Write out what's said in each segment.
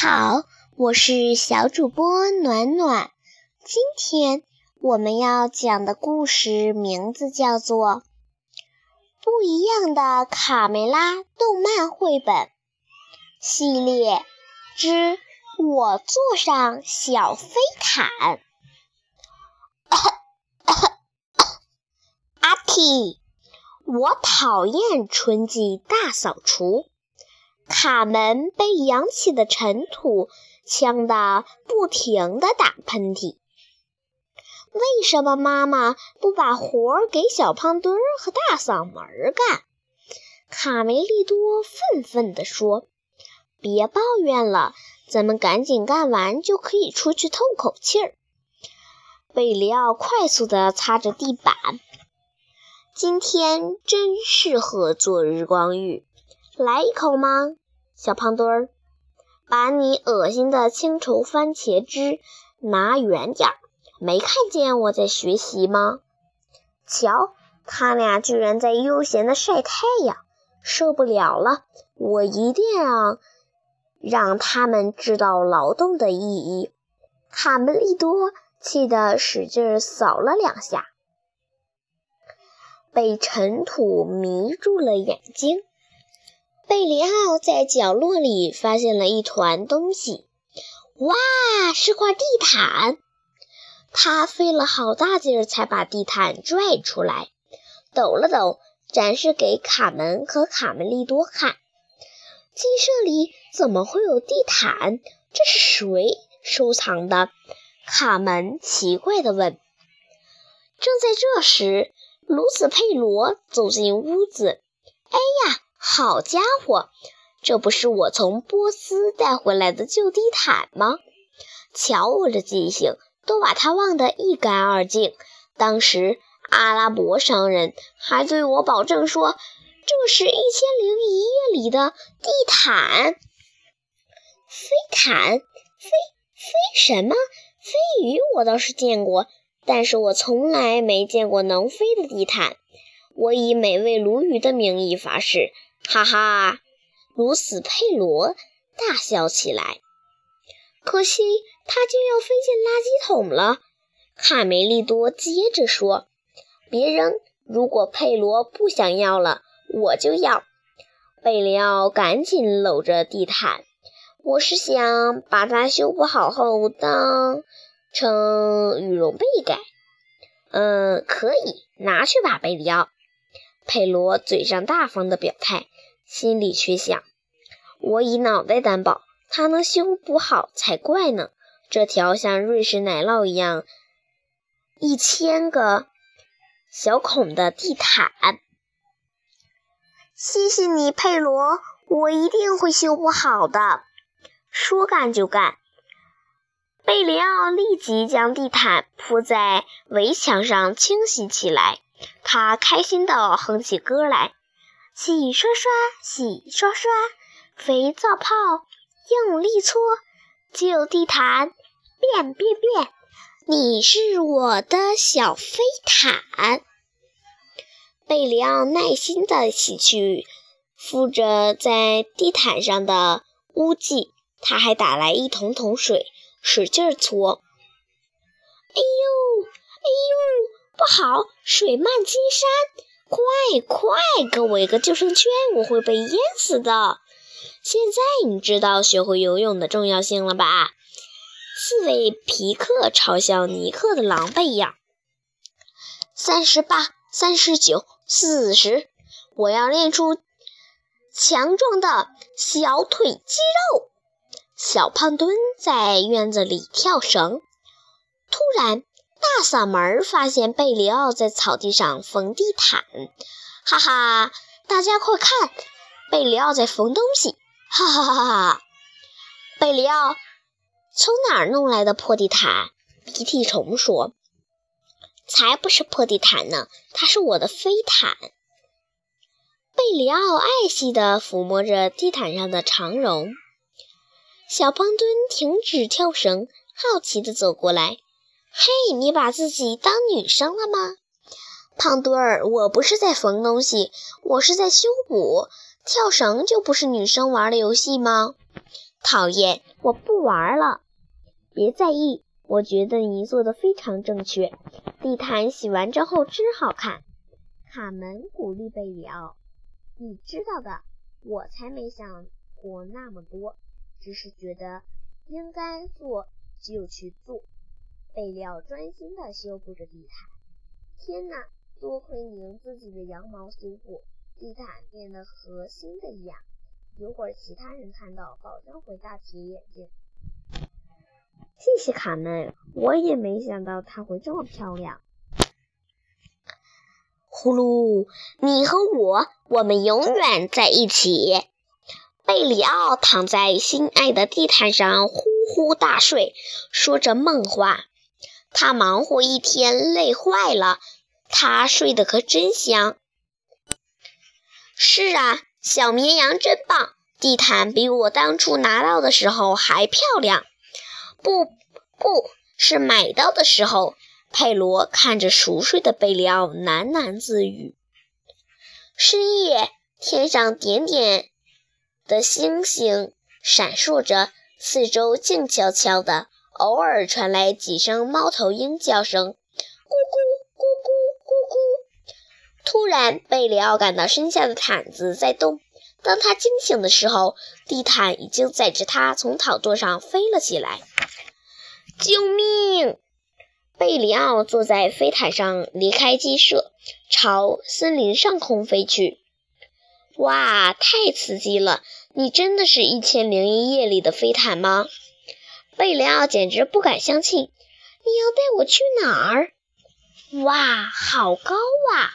好，我是小主播暖暖。今天我们要讲的故事名字叫做《不一样的卡梅拉动漫绘本系列之我坐上小飞毯》》。阿嚏！我讨厌春季大扫除。卡门被扬起的尘土呛得不停地打喷嚏。为什么妈妈不把活儿给小胖墩儿和大嗓门干？卡梅利多愤愤地说：“别抱怨了，咱们赶紧干完就可以出去透口气儿。”贝里奥快速地擦着地板。今天真适合做日光浴。来一口吗，小胖墩儿？把你恶心的青稠番茄汁拿远点儿！没看见我在学习吗？瞧，他俩居然在悠闲的晒太阳，受不了了！我一定要让他们知道劳动的意义。卡梅利多气得使劲扫了两下，被尘土迷住了眼睛。贝里奥在角落里发现了一团东西，哇，是块地毯！他费了好大劲儿才把地毯拽出来，抖了抖，展示给卡门和卡梅利多看。鸡舍里怎么会有地毯？这是谁收藏的？卡门奇怪地问。正在这时，卢斯佩罗走进屋子。哎呀！好家伙，这不是我从波斯带回来的旧地毯吗？瞧我这记性，都把它忘得一干二净。当时阿拉伯商人还对我保证说，这是一千零一夜里的地毯。飞毯？飞飞什么？飞鱼我倒是见过，但是我从来没见过能飞的地毯。我以美味鲈鱼的名义发誓。哈哈，卢斯佩罗大笑起来。可惜他就要飞进垃圾桶了。卡梅利多接着说：“别扔，如果佩罗不想要了，我就要。”贝里奥赶紧搂着地毯。我是想把它修补好后当成羽绒被盖。嗯，可以拿去吧，贝里奥。佩罗嘴上大方的表态，心里却想：我以脑袋担保，他能修补好才怪呢。这条像瑞士奶酪一样一千个小孔的地毯，谢谢你，佩罗，我一定会修补好的。说干就干，贝里奥立即将地毯铺在围墙上清洗起来。他开心地哼起歌来：“洗刷刷，洗刷刷，肥皂泡用力搓，旧地毯变变变，你是我的小飞毯。”贝里奥耐心地洗去附着在地毯上的污迹，他还打来一桶桶水，使劲搓。哎呦，哎呦！不好，水漫金山！快快给我一个救生圈，我会被淹死的。现在你知道学会游泳的重要性了吧？刺猬皮克嘲笑尼克的狼狈样。三十八，三十九，四十，我要练出强壮的小腿肌肉。小胖墩在院子里跳绳，突然。大嗓门发现贝里奥在草地上缝地毯，哈哈！大家快看，贝里奥在缝东西，哈哈哈哈！贝里奥从哪儿弄来的破地毯？鼻涕虫说：“才不是破地毯呢，它是我的飞毯。”贝里奥爱惜地抚摸着地毯上的长绒。小胖墩停止跳绳，好奇地走过来。嘿，你把自己当女生了吗，胖墩儿？我不是在缝东西，我是在修补。跳绳就不是女生玩的游戏吗？讨厌，我不玩了。别在意，我觉得你做的非常正确。地毯洗完之后真好看。卡门鼓励贝里奥：“你知道的，我才没想过那么多，只是觉得应该做就去做。”贝里奥专心地修补着地毯。天哪，多亏你用自己的羊毛修补，地毯变得和新的一样。一会儿其他人看到，保证会大跌眼镜。谢谢卡门，我也没想到它会这么漂亮。呼噜，你和我，我们永远在一起。贝里奥躺在心爱的地毯上呼呼大睡，说着梦话。他忙活一天，累坏了。他睡得可真香。是啊，小绵羊真棒，地毯比我当初拿到的时候还漂亮。不，不是买到的时候。佩罗看着熟睡的贝里奥，喃喃自语：“深夜，天上点点的星星闪烁着，四周静悄悄的，偶尔传来几声猫头鹰叫声，咕咕咕咕咕咕。突然，贝里奥感到身下的毯子在动。当他惊醒的时候，地毯已经载着他从草垛上飞了起来。救命！贝里奥坐在飞毯上，离开鸡舍，朝森林上空飞去。哇，太刺激了！你真的是一千零一夜里的飞毯吗？贝里奥简直不敢相信。你要带我去哪儿？哇，好高啊！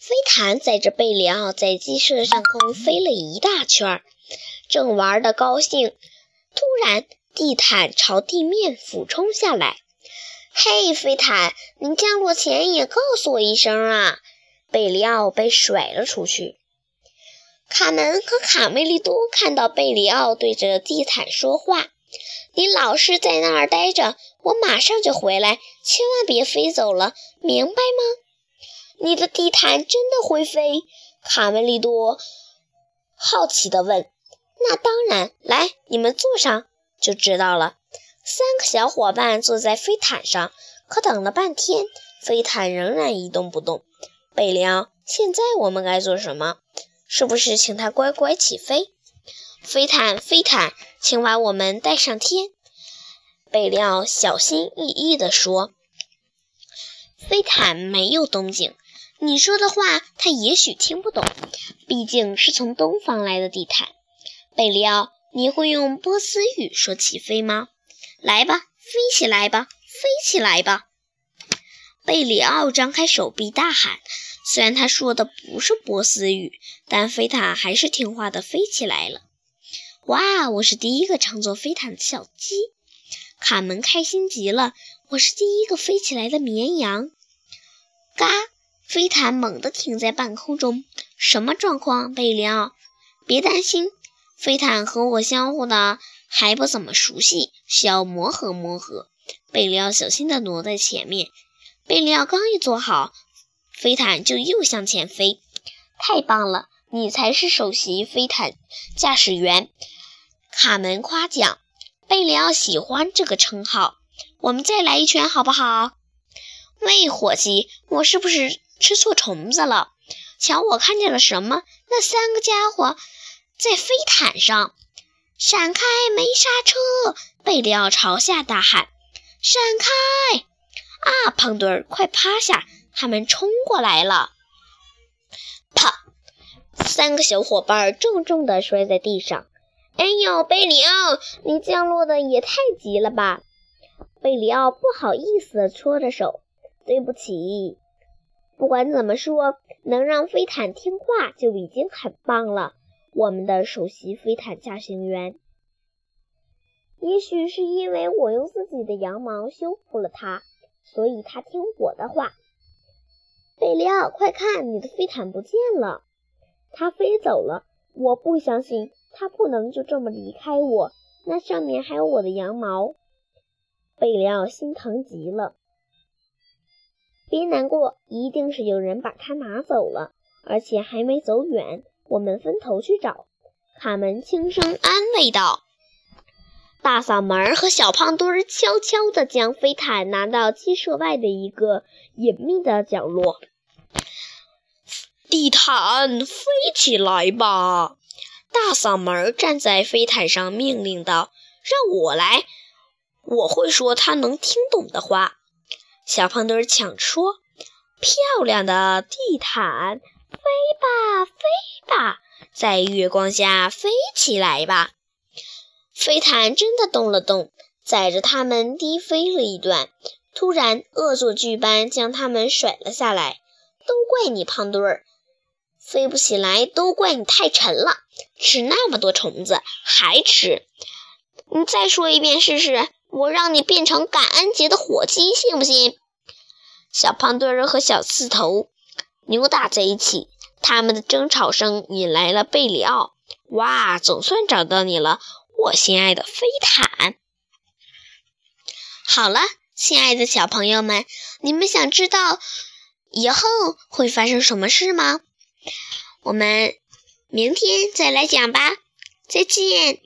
飞毯载着贝里奥在鸡舍上空飞了一大圈，正玩得高兴，突然地毯朝地面俯冲下来。嘿，飞毯，你降落前也告诉我一声啊！贝里奥被甩了出去。卡门和卡梅利多看到贝里奥对着地毯说话：“你老是在那儿待着，我马上就回来，千万别飞走了，明白吗？”你的地毯真的会飞？卡梅利多好奇地问。“那当然，来，你们坐上就知道了。”三个小伙伴坐在飞毯上，可等了半天，飞毯仍然一动不动。贝里奥，现在我们该做什么？是不是请它乖乖起飞？飞毯，飞毯，请把我们带上天。贝里奥小心翼翼地说：“飞毯没有动静。你说的话，它也许听不懂，毕竟是从东方来的地毯。”贝里奥，你会用波斯语说起飞吗？来吧，飞起来吧，飞起来吧！贝里奥张开手臂大喊。虽然他说的不是波斯语，但飞毯还是听话的飞起来了。哇，我是第一个乘坐飞毯的小鸡！卡门开心极了。我是第一个飞起来的绵羊！嘎！飞毯猛地停在半空中。什么状况，贝里奥？别担心，飞毯和我相互的。还不怎么熟悉，需要磨合磨合。贝里奥小心地挪在前面。贝里奥刚一坐好，飞毯就又向前飞。太棒了，你才是首席飞毯驾驶员！卡门夸奖。贝里奥喜欢这个称号。我们再来一圈好不好？喂，伙计，我是不是吃错虫子了？瞧，我看见了什么？那三个家伙在飞毯上。闪开！没刹车！贝里奥朝下大喊：“闪开！”啊，胖墩儿，快趴下！他们冲过来了！啪！三个小伙伴重重地摔在地上。哎呦，贝里奥，你降落的也太急了吧！贝里奥不好意思地搓着手：“对不起。”不管怎么说，能让飞毯听话就已经很棒了。我们的首席飞毯驾行员，也许是因为我用自己的羊毛修复了它，所以它听我的话。贝利奥，快看，你的飞毯不见了，它飞走了。我不相信它不能就这么离开我，那上面还有我的羊毛。贝利奥心疼极了。别难过，一定是有人把它拿走了，而且还没走远。我们分头去找。卡门轻声安慰道。大嗓门和小胖墩儿悄悄地将飞毯拿到鸡舍外的一个隐秘的角落。地毯飞起来吧！大嗓门站在飞毯上命令道：“让我来，我会说他能听懂的话。”小胖墩儿抢说：“漂亮的地毯，飞吧，飞吧，在月光下飞起来吧！”飞毯真的动了动，载着他们低飞了一段，突然恶作剧般将他们甩了下来。都怪你，胖墩儿！飞不起来都怪你太沉了，吃那么多虫子还吃。你再说一遍试试，我让你变成感恩节的火鸡，信不信？小胖墩儿和小刺头扭打在一起，他们的争吵声引来了贝里奥。哇，总算找到你了，我心爱的飞毯。好了，亲爱的小朋友们，你们想知道以后会发生什么事吗？我们明天再来讲吧，再见。